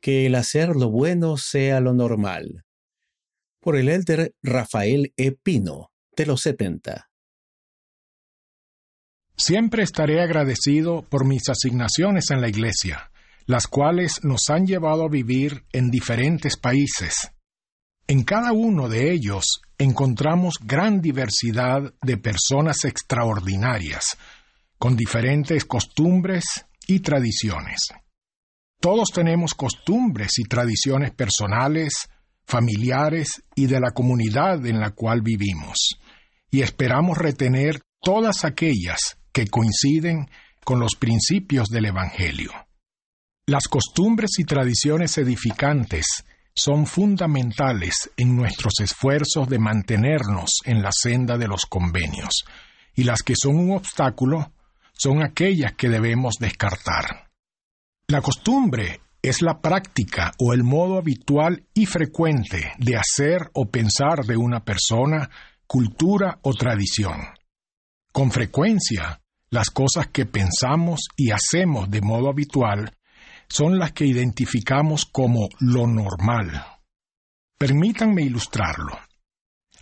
que el hacer lo bueno sea lo normal. Por el elder Rafael E. Pino, de los 70. Siempre estaré agradecido por mis asignaciones en la Iglesia, las cuales nos han llevado a vivir en diferentes países. En cada uno de ellos encontramos gran diversidad de personas extraordinarias, con diferentes costumbres y tradiciones. Todos tenemos costumbres y tradiciones personales, familiares y de la comunidad en la cual vivimos, y esperamos retener todas aquellas que coinciden con los principios del Evangelio. Las costumbres y tradiciones edificantes son fundamentales en nuestros esfuerzos de mantenernos en la senda de los convenios, y las que son un obstáculo son aquellas que debemos descartar. La costumbre es la práctica o el modo habitual y frecuente de hacer o pensar de una persona, cultura o tradición. Con frecuencia, las cosas que pensamos y hacemos de modo habitual son las que identificamos como lo normal. Permítanme ilustrarlo.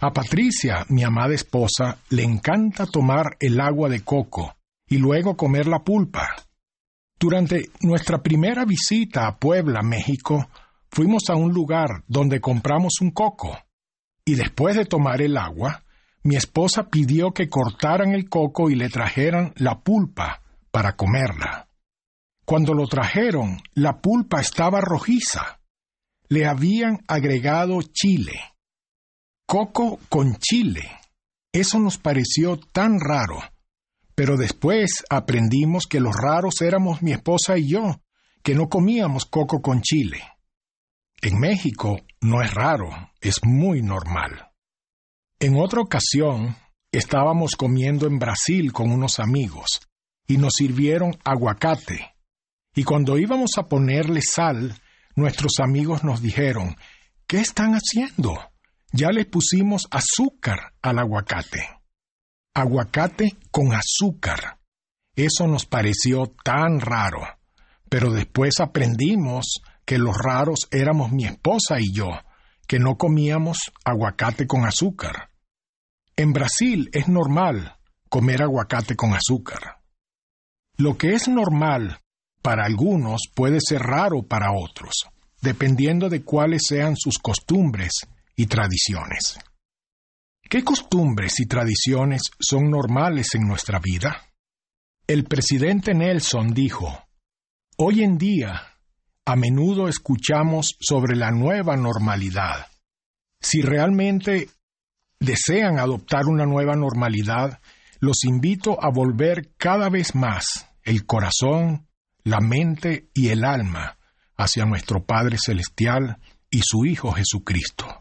A Patricia, mi amada esposa, le encanta tomar el agua de coco y luego comer la pulpa. Durante nuestra primera visita a Puebla, México, fuimos a un lugar donde compramos un coco y después de tomar el agua, mi esposa pidió que cortaran el coco y le trajeran la pulpa para comerla. Cuando lo trajeron, la pulpa estaba rojiza. Le habían agregado chile. Coco con chile. Eso nos pareció tan raro. Pero después aprendimos que los raros éramos mi esposa y yo, que no comíamos coco con chile. En México no es raro, es muy normal. En otra ocasión, estábamos comiendo en Brasil con unos amigos y nos sirvieron aguacate. Y cuando íbamos a ponerle sal, nuestros amigos nos dijeron, ¿qué están haciendo? Ya le pusimos azúcar al aguacate. Aguacate con azúcar. Eso nos pareció tan raro. Pero después aprendimos que los raros éramos mi esposa y yo, que no comíamos aguacate con azúcar. En Brasil es normal comer aguacate con azúcar. Lo que es normal para algunos puede ser raro para otros, dependiendo de cuáles sean sus costumbres y tradiciones. ¿Qué costumbres y tradiciones son normales en nuestra vida? El presidente Nelson dijo, Hoy en día, a menudo escuchamos sobre la nueva normalidad. Si realmente desean adoptar una nueva normalidad, los invito a volver cada vez más el corazón, la mente y el alma hacia nuestro Padre Celestial y su Hijo Jesucristo.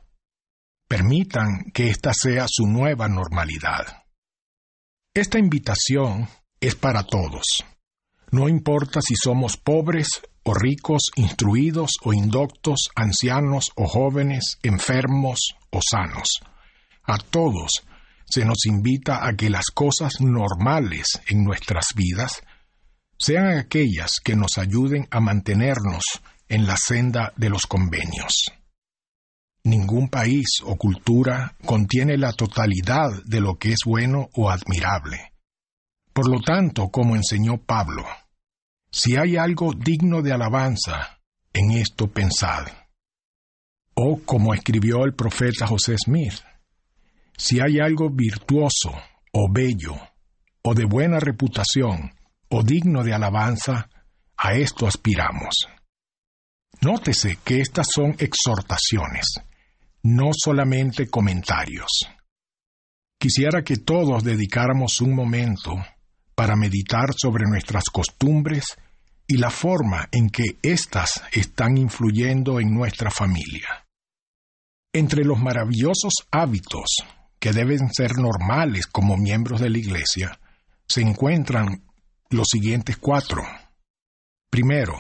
Permitan que esta sea su nueva normalidad. Esta invitación es para todos. No importa si somos pobres o ricos, instruidos o indoctos, ancianos o jóvenes, enfermos o sanos a todos se nos invita a que las cosas normales en nuestras vidas sean aquellas que nos ayuden a mantenernos en la senda de los convenios. Ningún país o cultura contiene la totalidad de lo que es bueno o admirable. Por lo tanto, como enseñó Pablo, si hay algo digno de alabanza, en esto pensad. O como escribió el profeta José Smith, si hay algo virtuoso o bello, o de buena reputación, o digno de alabanza, a esto aspiramos. Nótese que estas son exhortaciones, no solamente comentarios. Quisiera que todos dedicáramos un momento para meditar sobre nuestras costumbres y la forma en que éstas están influyendo en nuestra familia. Entre los maravillosos hábitos que deben ser normales como miembros de la Iglesia, se encuentran los siguientes cuatro. Primero,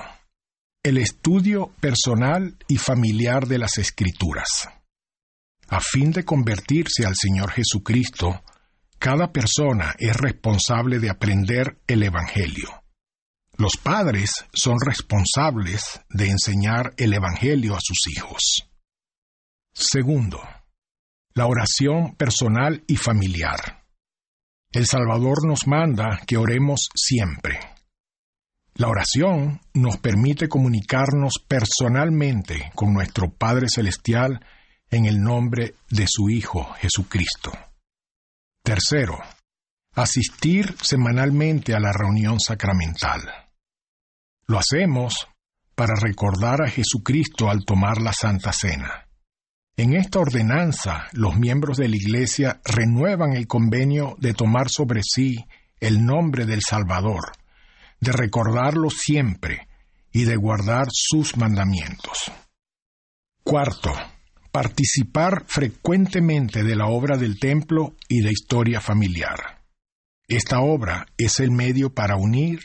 el estudio personal y familiar de las Escrituras. A fin de convertirse al Señor Jesucristo, cada persona es responsable de aprender el Evangelio. Los padres son responsables de enseñar el Evangelio a sus hijos. Segundo, la oración personal y familiar. El Salvador nos manda que oremos siempre. La oración nos permite comunicarnos personalmente con nuestro Padre Celestial en el nombre de su Hijo Jesucristo. Tercero, asistir semanalmente a la reunión sacramental. Lo hacemos para recordar a Jesucristo al tomar la Santa Cena. En esta ordenanza, los miembros de la Iglesia renuevan el convenio de tomar sobre sí el nombre del Salvador, de recordarlo siempre y de guardar sus mandamientos. Cuarto, participar frecuentemente de la obra del templo y de historia familiar. Esta obra es el medio para unir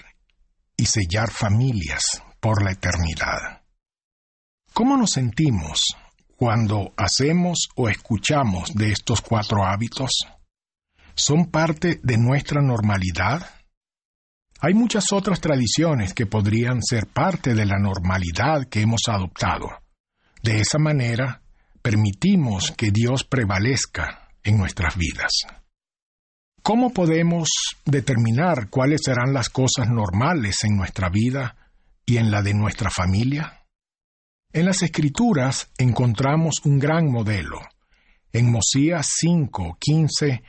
y sellar familias por la eternidad. ¿Cómo nos sentimos cuando hacemos o escuchamos de estos cuatro hábitos? ¿Son parte de nuestra normalidad? Hay muchas otras tradiciones que podrían ser parte de la normalidad que hemos adoptado. De esa manera, permitimos que Dios prevalezca en nuestras vidas. ¿Cómo podemos determinar cuáles serán las cosas normales en nuestra vida y en la de nuestra familia? En las Escrituras encontramos un gran modelo. En Mosías 5:15,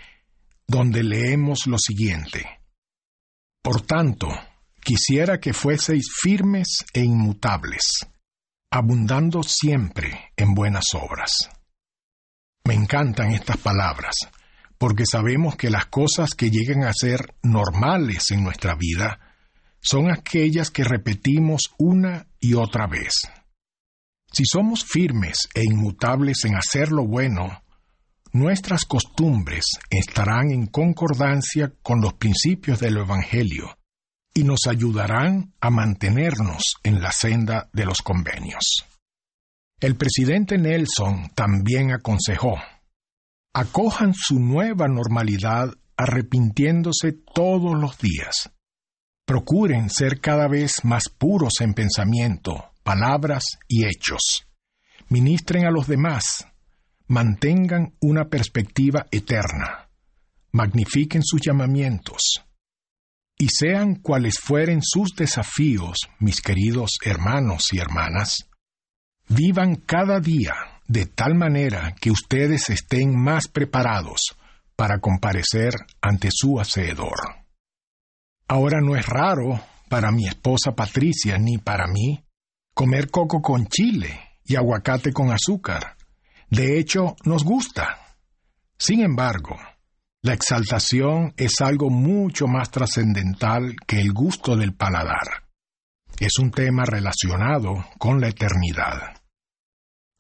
donde leemos lo siguiente: Por tanto, quisiera que fueseis firmes e inmutables, abundando siempre en buenas obras. Me encantan estas palabras porque sabemos que las cosas que llegan a ser normales en nuestra vida son aquellas que repetimos una y otra vez. Si somos firmes e inmutables en hacer lo bueno, nuestras costumbres estarán en concordancia con los principios del Evangelio y nos ayudarán a mantenernos en la senda de los convenios. El presidente Nelson también aconsejó, acojan su nueva normalidad arrepintiéndose todos los días. Procuren ser cada vez más puros en pensamiento, palabras y hechos. Ministren a los demás. Mantengan una perspectiva eterna. Magnifiquen sus llamamientos. Y sean cuales fueren sus desafíos, mis queridos hermanos y hermanas, vivan cada día de tal manera que ustedes estén más preparados para comparecer ante su hacedor. Ahora no es raro para mi esposa Patricia ni para mí comer coco con chile y aguacate con azúcar. De hecho, nos gusta. Sin embargo, la exaltación es algo mucho más trascendental que el gusto del paladar. Es un tema relacionado con la eternidad.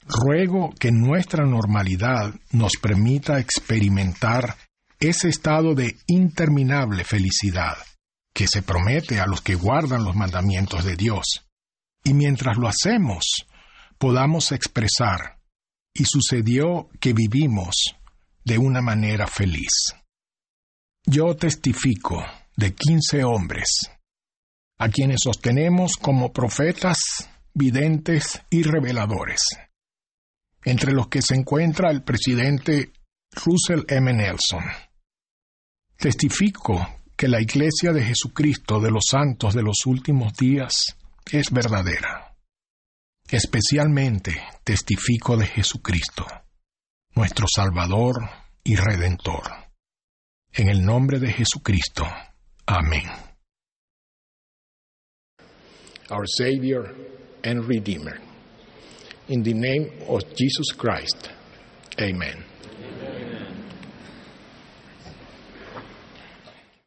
Ruego que nuestra normalidad nos permita experimentar ese estado de interminable felicidad que se promete a los que guardan los mandamientos de Dios. Y mientras lo hacemos, podamos expresar, y sucedió que vivimos de una manera feliz. Yo testifico de quince hombres, a quienes sostenemos como profetas, videntes y reveladores entre los que se encuentra el presidente Russell M. Nelson. Testifico que la Iglesia de Jesucristo de los Santos de los últimos días es verdadera. Especialmente testifico de Jesucristo, nuestro Salvador y Redentor. En el nombre de Jesucristo. Amén. Our Savior and Redeemer. In the name of Jesus Christ. Amen.